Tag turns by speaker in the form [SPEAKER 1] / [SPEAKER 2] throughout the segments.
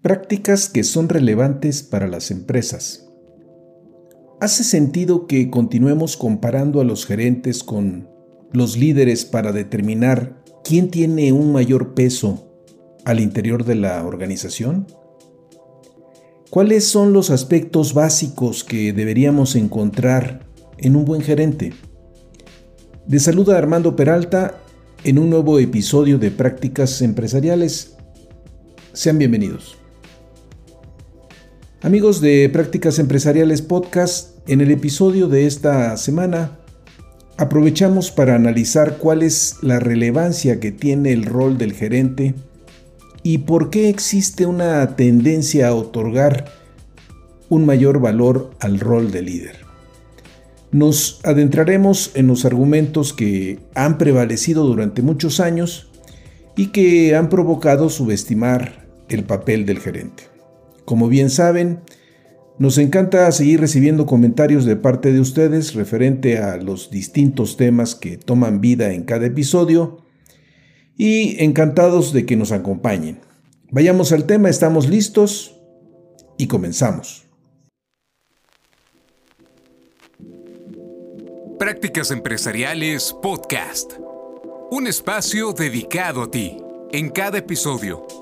[SPEAKER 1] Prácticas que son relevantes para las empresas. ¿Hace sentido que continuemos comparando a los gerentes con los líderes para determinar quién tiene un mayor peso al interior de la organización? ¿Cuáles son los aspectos básicos que deberíamos encontrar en un buen gerente? De saluda Armando Peralta en un nuevo episodio de Prácticas Empresariales. Sean bienvenidos. Amigos de Prácticas Empresariales Podcast, en el episodio de esta semana aprovechamos para analizar cuál es la relevancia que tiene el rol del gerente y por qué existe una tendencia a otorgar un mayor valor al rol de líder. Nos adentraremos en los argumentos que han prevalecido durante muchos años y que han provocado subestimar el papel del gerente. Como bien saben, nos encanta seguir recibiendo comentarios de parte de ustedes referente a los distintos temas que toman vida en cada episodio y encantados de que nos acompañen. Vayamos al tema, estamos listos y comenzamos.
[SPEAKER 2] Prácticas Empresariales Podcast. Un espacio dedicado a ti. En cada episodio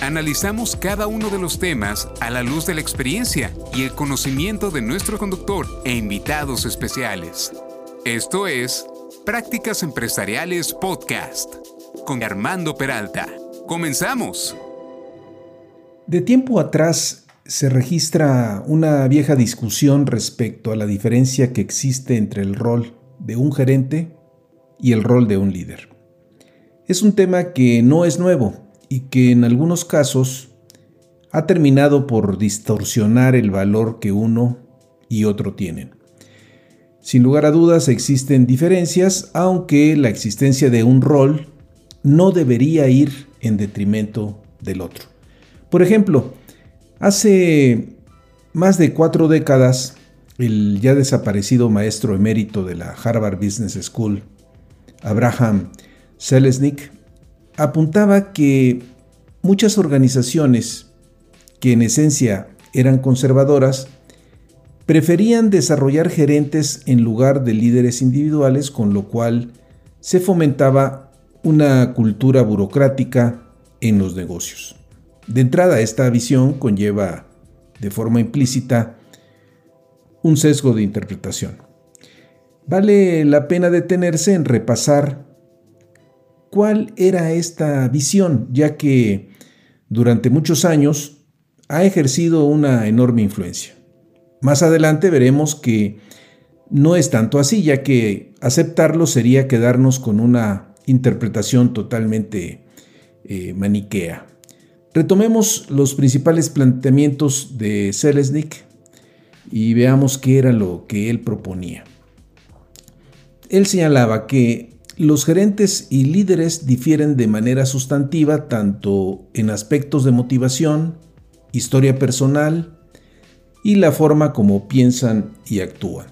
[SPEAKER 2] Analizamos cada uno de los temas a la luz de la experiencia y el conocimiento de nuestro conductor e invitados especiales. Esto es Prácticas Empresariales Podcast con Armando Peralta. Comenzamos.
[SPEAKER 1] De tiempo atrás se registra una vieja discusión respecto a la diferencia que existe entre el rol de un gerente y el rol de un líder. Es un tema que no es nuevo y que en algunos casos ha terminado por distorsionar el valor que uno y otro tienen. Sin lugar a dudas existen diferencias, aunque la existencia de un rol no debería ir en detrimento del otro. Por ejemplo, hace más de cuatro décadas, el ya desaparecido maestro emérito de la Harvard Business School, Abraham Selesnik, apuntaba que muchas organizaciones que en esencia eran conservadoras preferían desarrollar gerentes en lugar de líderes individuales, con lo cual se fomentaba una cultura burocrática en los negocios. De entrada, esta visión conlleva de forma implícita un sesgo de interpretación. Vale la pena detenerse en repasar cuál era esta visión, ya que durante muchos años ha ejercido una enorme influencia. Más adelante veremos que no es tanto así, ya que aceptarlo sería quedarnos con una interpretación totalmente eh, maniquea. Retomemos los principales planteamientos de Selesnik y veamos qué era lo que él proponía. Él señalaba que los gerentes y líderes difieren de manera sustantiva tanto en aspectos de motivación, historia personal, y la forma como piensan y actúan.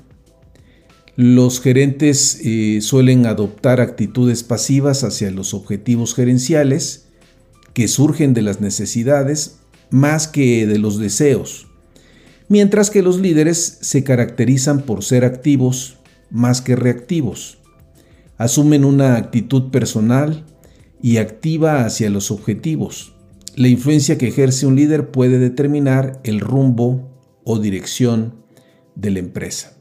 [SPEAKER 1] Los gerentes eh, suelen adoptar actitudes pasivas hacia los objetivos gerenciales que surgen de las necesidades más que de los deseos, mientras que los líderes se caracterizan por ser activos más que reactivos. Asumen una actitud personal y activa hacia los objetivos. La influencia que ejerce un líder puede determinar el rumbo o dirección de la empresa.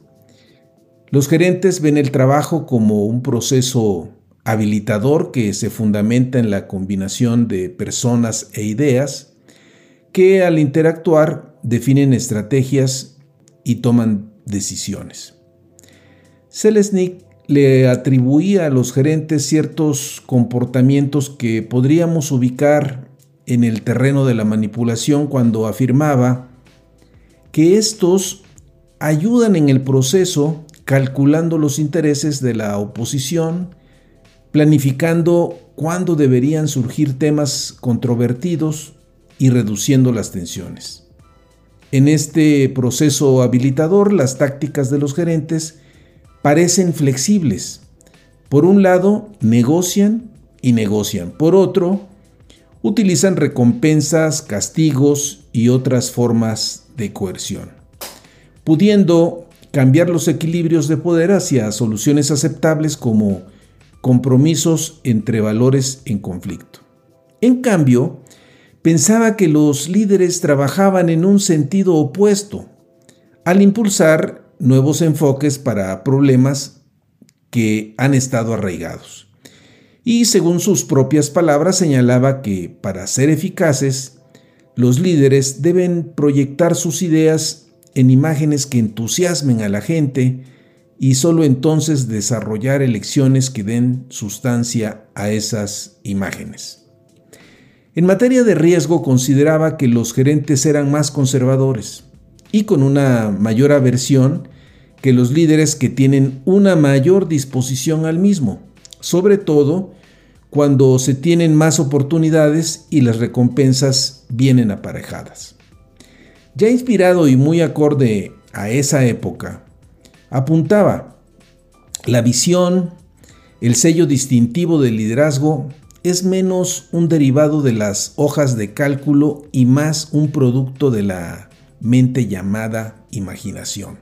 [SPEAKER 1] Los gerentes ven el trabajo como un proceso habilitador que se fundamenta en la combinación de personas e ideas que al interactuar definen estrategias y toman decisiones. Selesnik le atribuía a los gerentes ciertos comportamientos que podríamos ubicar en el terreno de la manipulación cuando afirmaba que estos ayudan en el proceso calculando los intereses de la oposición, planificando cuándo deberían surgir temas controvertidos y reduciendo las tensiones. En este proceso habilitador, las tácticas de los gerentes parecen flexibles. Por un lado, negocian y negocian. Por otro, utilizan recompensas, castigos y otras formas de coerción, pudiendo cambiar los equilibrios de poder hacia soluciones aceptables como compromisos entre valores en conflicto. En cambio, pensaba que los líderes trabajaban en un sentido opuesto, al impulsar nuevos enfoques para problemas que han estado arraigados. Y según sus propias palabras señalaba que para ser eficaces, los líderes deben proyectar sus ideas en imágenes que entusiasmen a la gente y solo entonces desarrollar elecciones que den sustancia a esas imágenes. En materia de riesgo consideraba que los gerentes eran más conservadores y con una mayor aversión que los líderes que tienen una mayor disposición al mismo, sobre todo cuando se tienen más oportunidades y las recompensas vienen aparejadas. Ya inspirado y muy acorde a esa época, apuntaba la visión, el sello distintivo del liderazgo es menos un derivado de las hojas de cálculo y más un producto de la mente llamada imaginación.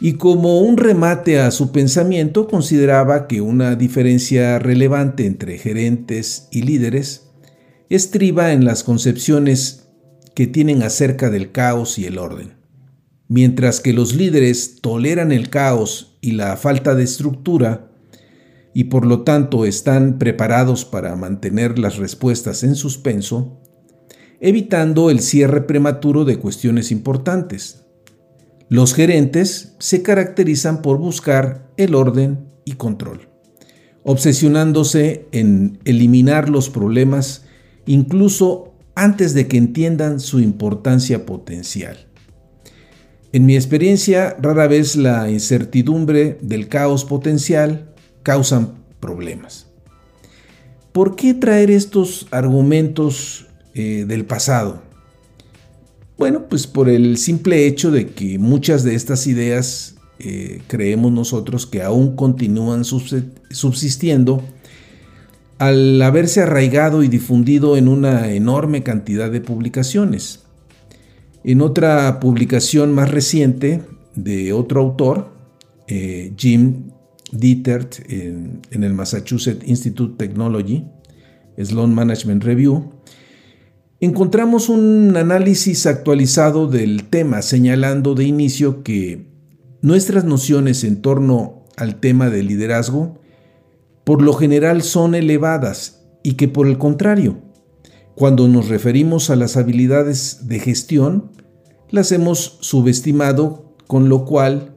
[SPEAKER 1] Y como un remate a su pensamiento, consideraba que una diferencia relevante entre gerentes y líderes estriba en las concepciones que tienen acerca del caos y el orden. Mientras que los líderes toleran el caos y la falta de estructura, y por lo tanto están preparados para mantener las respuestas en suspenso, evitando el cierre prematuro de cuestiones importantes. Los gerentes se caracterizan por buscar el orden y control, obsesionándose en eliminar los problemas incluso antes de que entiendan su importancia potencial. En mi experiencia, rara vez la incertidumbre del caos potencial causan problemas. ¿Por qué traer estos argumentos eh, del pasado? Bueno, pues por el simple hecho de que muchas de estas ideas eh, creemos nosotros que aún continúan subsistiendo al haberse arraigado y difundido en una enorme cantidad de publicaciones. En otra publicación más reciente de otro autor, eh, Jim Dietert en, el Massachusetts Institute Technology, Sloan Management Review, encontramos un análisis actualizado del tema señalando de inicio que nuestras nociones en torno al tema del liderazgo por lo general son elevadas y que por el contrario, cuando nos referimos a las habilidades de gestión, las hemos subestimado, con lo cual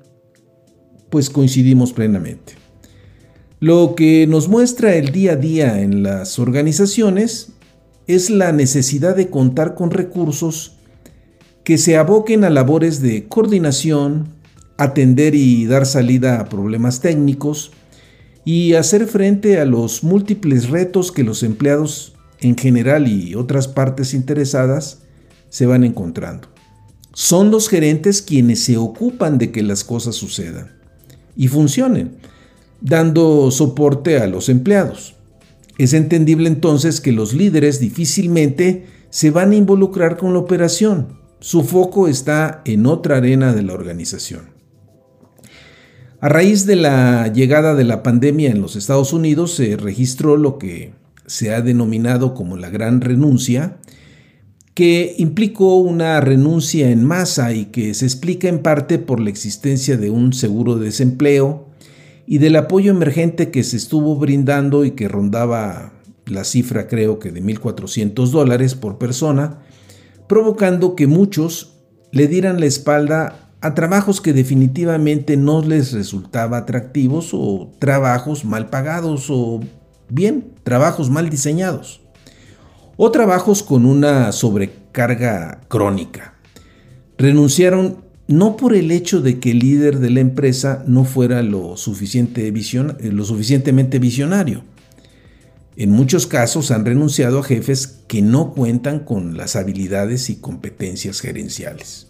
[SPEAKER 1] pues coincidimos plenamente. Lo que nos muestra el día a día en las organizaciones es la necesidad de contar con recursos que se aboquen a labores de coordinación, atender y dar salida a problemas técnicos y hacer frente a los múltiples retos que los empleados en general y otras partes interesadas se van encontrando. Son los gerentes quienes se ocupan de que las cosas sucedan y funcionen, dando soporte a los empleados. Es entendible entonces que los líderes difícilmente se van a involucrar con la operación. Su foco está en otra arena de la organización. A raíz de la llegada de la pandemia en los Estados Unidos se registró lo que se ha denominado como la gran renuncia, que implicó una renuncia en masa y que se explica en parte por la existencia de un seguro de desempleo y del apoyo emergente que se estuvo brindando y que rondaba la cifra creo que de 1.400 dólares por persona, provocando que muchos le dieran la espalda a trabajos que definitivamente no les resultaba atractivos o trabajos mal pagados o bien, trabajos mal diseñados o trabajos con una sobrecarga crónica. Renunciaron no por el hecho de que el líder de la empresa no fuera eh, lo suficientemente visionario. En muchos casos han renunciado a jefes que no cuentan con las habilidades y competencias gerenciales.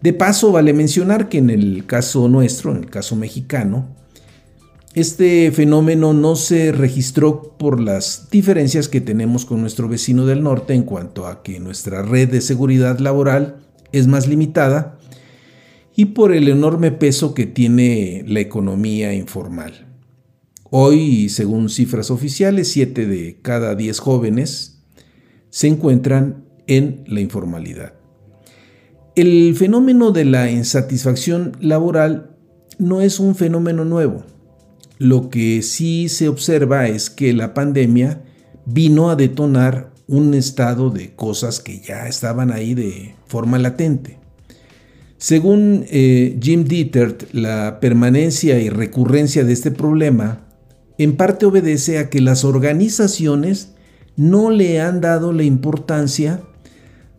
[SPEAKER 1] De paso, vale mencionar que en el caso nuestro, en el caso mexicano, este fenómeno no se registró por las diferencias que tenemos con nuestro vecino del norte en cuanto a que nuestra red de seguridad laboral es más limitada y por el enorme peso que tiene la economía informal. Hoy, según cifras oficiales, 7 de cada 10 jóvenes se encuentran en la informalidad. El fenómeno de la insatisfacción laboral no es un fenómeno nuevo. Lo que sí se observa es que la pandemia vino a detonar un estado de cosas que ya estaban ahí de forma latente. Según eh, Jim Dietert, la permanencia y recurrencia de este problema en parte obedece a que las organizaciones no le han dado la importancia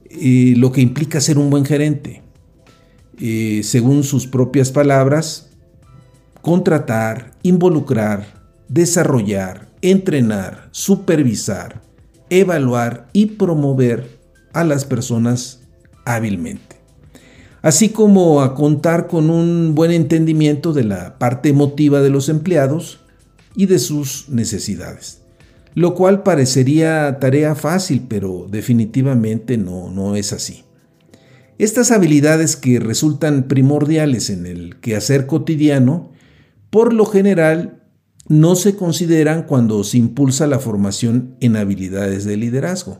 [SPEAKER 1] eh, lo que implica ser un buen gerente. Eh, según sus propias palabras, contratar, involucrar, desarrollar, entrenar, supervisar, evaluar y promover a las personas hábilmente. Así como a contar con un buen entendimiento de la parte emotiva de los empleados y de sus necesidades lo cual parecería tarea fácil, pero definitivamente no, no es así. Estas habilidades que resultan primordiales en el quehacer cotidiano, por lo general, no se consideran cuando se impulsa la formación en habilidades de liderazgo.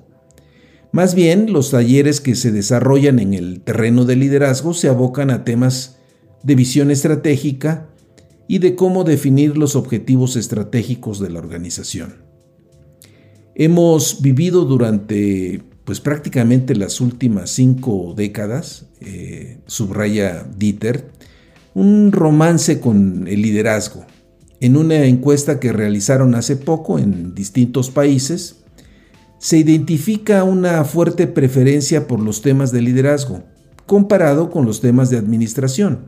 [SPEAKER 1] Más bien, los talleres que se desarrollan en el terreno del liderazgo se abocan a temas de visión estratégica y de cómo definir los objetivos estratégicos de la organización. Hemos vivido durante pues prácticamente las últimas cinco décadas, eh, subraya Dieter, un romance con el liderazgo. En una encuesta que realizaron hace poco en distintos países, se identifica una fuerte preferencia por los temas de liderazgo, comparado con los temas de administración,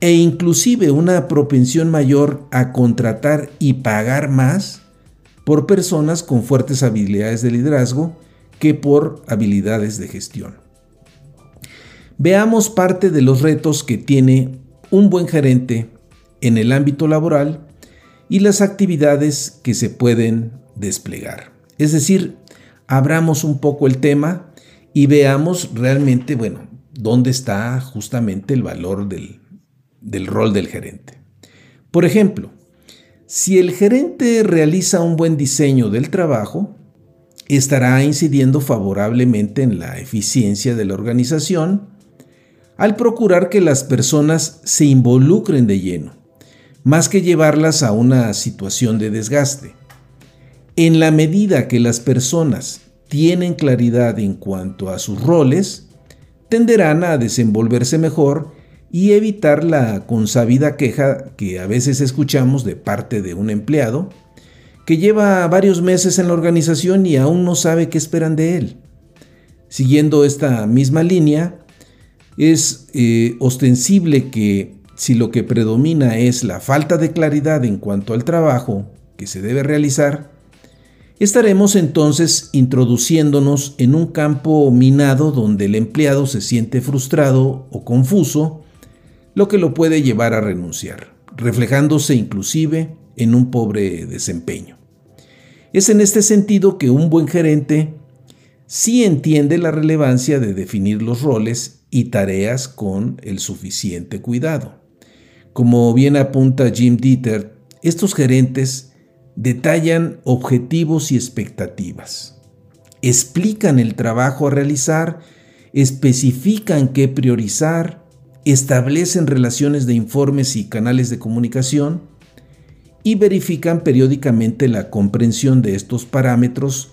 [SPEAKER 1] e inclusive una propensión mayor a contratar y pagar más por personas con fuertes habilidades de liderazgo que por habilidades de gestión. Veamos parte de los retos que tiene un buen gerente en el ámbito laboral y las actividades que se pueden desplegar. Es decir, abramos un poco el tema y veamos realmente, bueno, dónde está justamente el valor del, del rol del gerente. Por ejemplo, si el gerente realiza un buen diseño del trabajo, estará incidiendo favorablemente en la eficiencia de la organización al procurar que las personas se involucren de lleno, más que llevarlas a una situación de desgaste. En la medida que las personas tienen claridad en cuanto a sus roles, tenderán a desenvolverse mejor y evitar la consabida queja que a veces escuchamos de parte de un empleado que lleva varios meses en la organización y aún no sabe qué esperan de él. Siguiendo esta misma línea, es eh, ostensible que si lo que predomina es la falta de claridad en cuanto al trabajo que se debe realizar, estaremos entonces introduciéndonos en un campo minado donde el empleado se siente frustrado o confuso lo que lo puede llevar a renunciar, reflejándose inclusive en un pobre desempeño. Es en este sentido que un buen gerente sí entiende la relevancia de definir los roles y tareas con el suficiente cuidado. Como bien apunta Jim Dieter, estos gerentes detallan objetivos y expectativas, explican el trabajo a realizar, especifican qué priorizar, establecen relaciones de informes y canales de comunicación y verifican periódicamente la comprensión de estos parámetros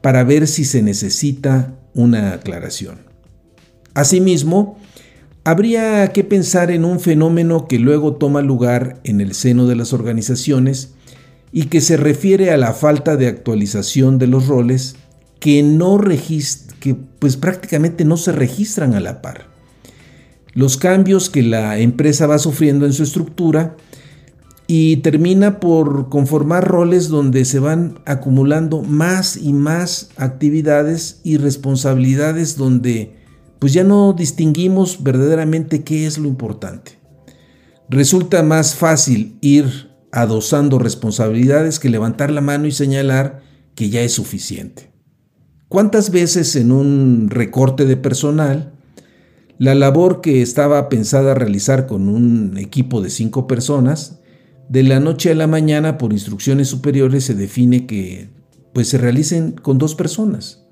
[SPEAKER 1] para ver si se necesita una aclaración. Asimismo, habría que pensar en un fenómeno que luego toma lugar en el seno de las organizaciones y que se refiere a la falta de actualización de los roles que no, que pues prácticamente no se registran a la par. Los cambios que la empresa va sufriendo en su estructura y termina por conformar roles donde se van acumulando más y más actividades y responsabilidades donde pues ya no distinguimos verdaderamente qué es lo importante. Resulta más fácil ir adosando responsabilidades que levantar la mano y señalar que ya es suficiente. ¿Cuántas veces en un recorte de personal, la labor que estaba pensada realizar con un equipo de cinco personas, de la noche a la mañana por instrucciones superiores se define que pues se realicen con dos personas?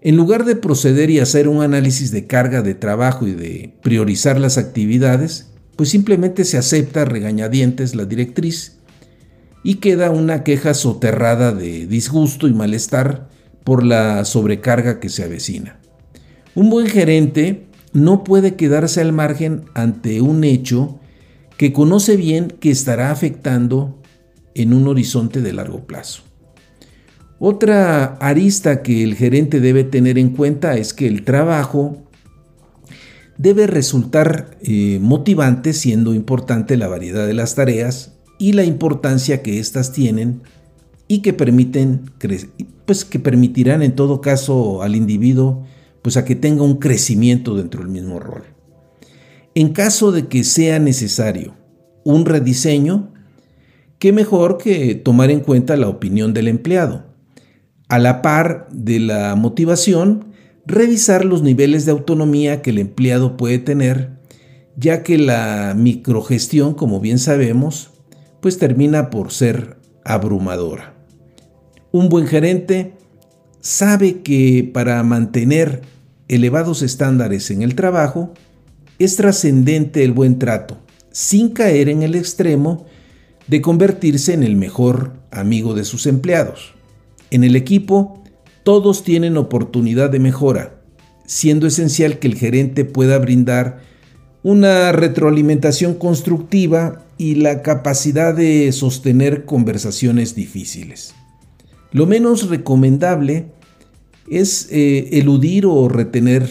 [SPEAKER 1] En lugar de proceder y hacer un análisis de carga de trabajo y de priorizar las actividades, pues simplemente se acepta regañadientes la directriz y queda una queja soterrada de disgusto y malestar por la sobrecarga que se avecina. Un buen gerente no puede quedarse al margen ante un hecho que conoce bien que estará afectando en un horizonte de largo plazo. Otra arista que el gerente debe tener en cuenta es que el trabajo debe resultar eh, motivante siendo importante la variedad de las tareas y la importancia que éstas tienen y que permiten pues que permitirán en todo caso al individuo pues a que tenga un crecimiento dentro del mismo rol. En caso de que sea necesario un rediseño, qué mejor que tomar en cuenta la opinión del empleado. A la par de la motivación, revisar los niveles de autonomía que el empleado puede tener, ya que la microgestión, como bien sabemos, pues termina por ser abrumadora. Un buen gerente sabe que para mantener elevados estándares en el trabajo, es trascendente el buen trato, sin caer en el extremo de convertirse en el mejor amigo de sus empleados. En el equipo, todos tienen oportunidad de mejora, siendo esencial que el gerente pueda brindar una retroalimentación constructiva y la capacidad de sostener conversaciones difíciles. Lo menos recomendable es eh, eludir o retener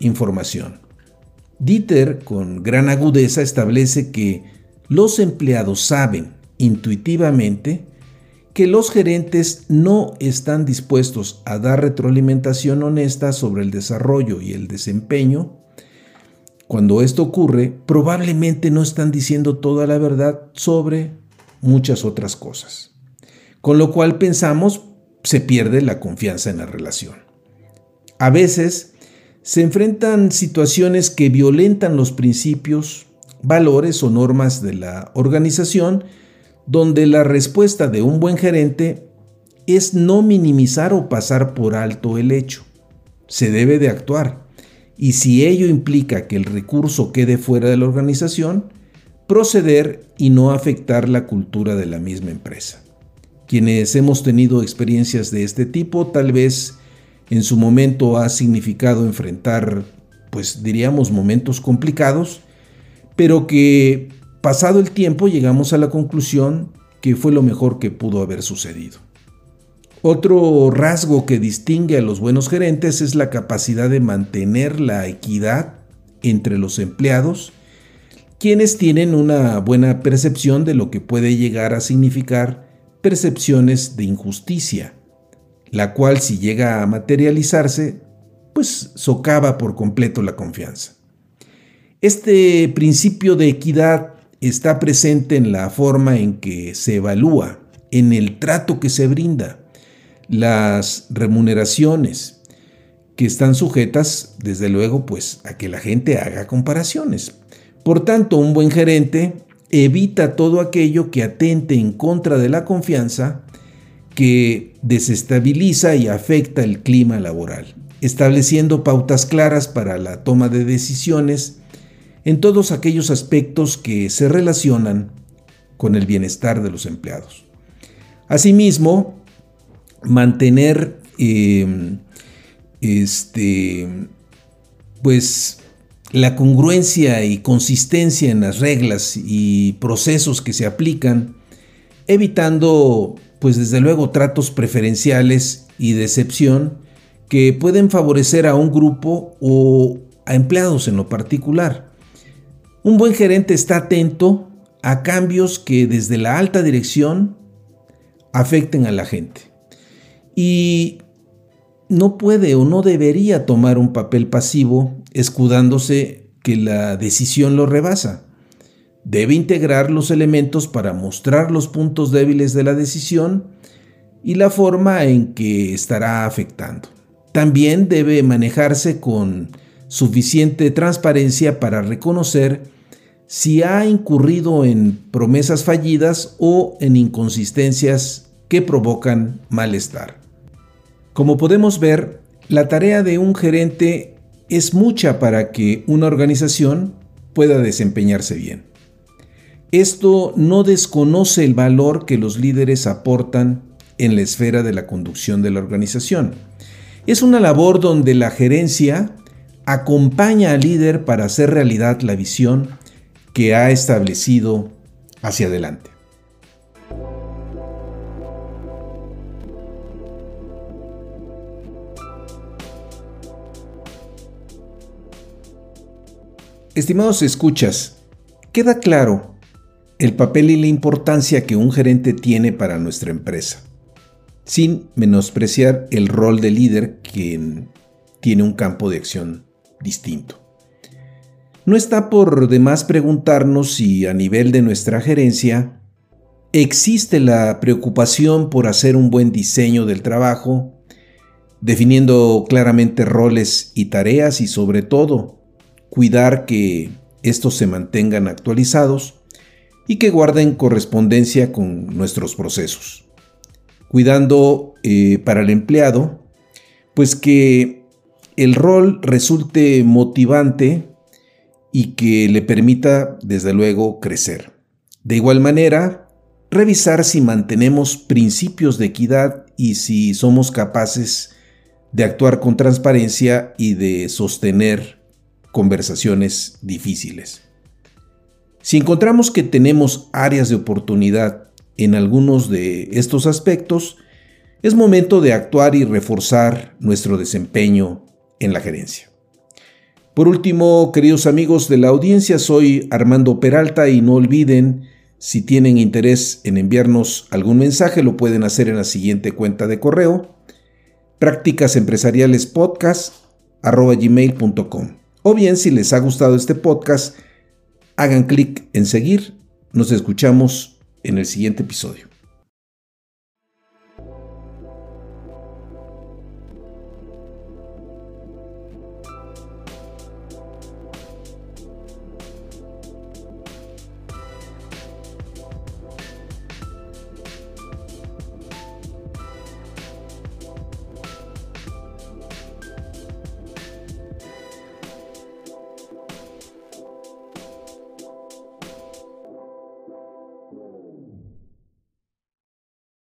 [SPEAKER 1] información. Dieter, con gran agudeza, establece que los empleados saben intuitivamente que los gerentes no están dispuestos a dar retroalimentación honesta sobre el desarrollo y el desempeño, cuando esto ocurre, probablemente no están diciendo toda la verdad sobre muchas otras cosas. Con lo cual pensamos, se pierde la confianza en la relación. A veces se enfrentan situaciones que violentan los principios, valores o normas de la organización, donde la respuesta de un buen gerente es no minimizar o pasar por alto el hecho. Se debe de actuar. Y si ello implica que el recurso quede fuera de la organización, proceder y no afectar la cultura de la misma empresa. Quienes hemos tenido experiencias de este tipo, tal vez en su momento ha significado enfrentar, pues diríamos, momentos complicados, pero que Pasado el tiempo llegamos a la conclusión que fue lo mejor que pudo haber sucedido. Otro rasgo que distingue a los buenos gerentes es la capacidad de mantener la equidad entre los empleados, quienes tienen una buena percepción de lo que puede llegar a significar percepciones de injusticia, la cual si llega a materializarse, pues socava por completo la confianza. Este principio de equidad está presente en la forma en que se evalúa, en el trato que se brinda, las remuneraciones que están sujetas, desde luego, pues a que la gente haga comparaciones. Por tanto, un buen gerente evita todo aquello que atente en contra de la confianza, que desestabiliza y afecta el clima laboral, estableciendo pautas claras para la toma de decisiones en todos aquellos aspectos que se relacionan con el bienestar de los empleados. Asimismo, mantener em, este, pues, la congruencia y consistencia en las reglas y procesos que se aplican, evitando, pues desde luego, tratos preferenciales y decepción que pueden favorecer a un grupo o a empleados en lo particular. Un buen gerente está atento a cambios que desde la alta dirección afecten a la gente. Y no puede o no debería tomar un papel pasivo escudándose que la decisión lo rebasa. Debe integrar los elementos para mostrar los puntos débiles de la decisión y la forma en que estará afectando. También debe manejarse con suficiente transparencia para reconocer si ha incurrido en promesas fallidas o en inconsistencias que provocan malestar. Como podemos ver, la tarea de un gerente es mucha para que una organización pueda desempeñarse bien. Esto no desconoce el valor que los líderes aportan en la esfera de la conducción de la organización. Es una labor donde la gerencia acompaña al líder para hacer realidad la visión que ha establecido hacia adelante. Estimados escuchas, queda claro el papel y la importancia que un gerente tiene para nuestra empresa, sin menospreciar el rol de líder quien tiene un campo de acción distinto. No está por demás preguntarnos si a nivel de nuestra gerencia existe la preocupación por hacer un buen diseño del trabajo, definiendo claramente roles y tareas y sobre todo cuidar que estos se mantengan actualizados y que guarden correspondencia con nuestros procesos. Cuidando eh, para el empleado, pues que el rol resulte motivante y que le permita, desde luego, crecer. De igual manera, revisar si mantenemos principios de equidad y si somos capaces de actuar con transparencia y de sostener conversaciones difíciles. Si encontramos que tenemos áreas de oportunidad en algunos de estos aspectos, es momento de actuar y reforzar nuestro desempeño en la gerencia. Por último, queridos amigos de la audiencia, soy Armando Peralta y no olviden, si tienen interés en enviarnos algún mensaje, lo pueden hacer en la siguiente cuenta de correo, prácticasempresarialespodcast.gmail.com O bien, si les ha gustado este podcast, hagan clic en seguir. Nos escuchamos en el siguiente episodio.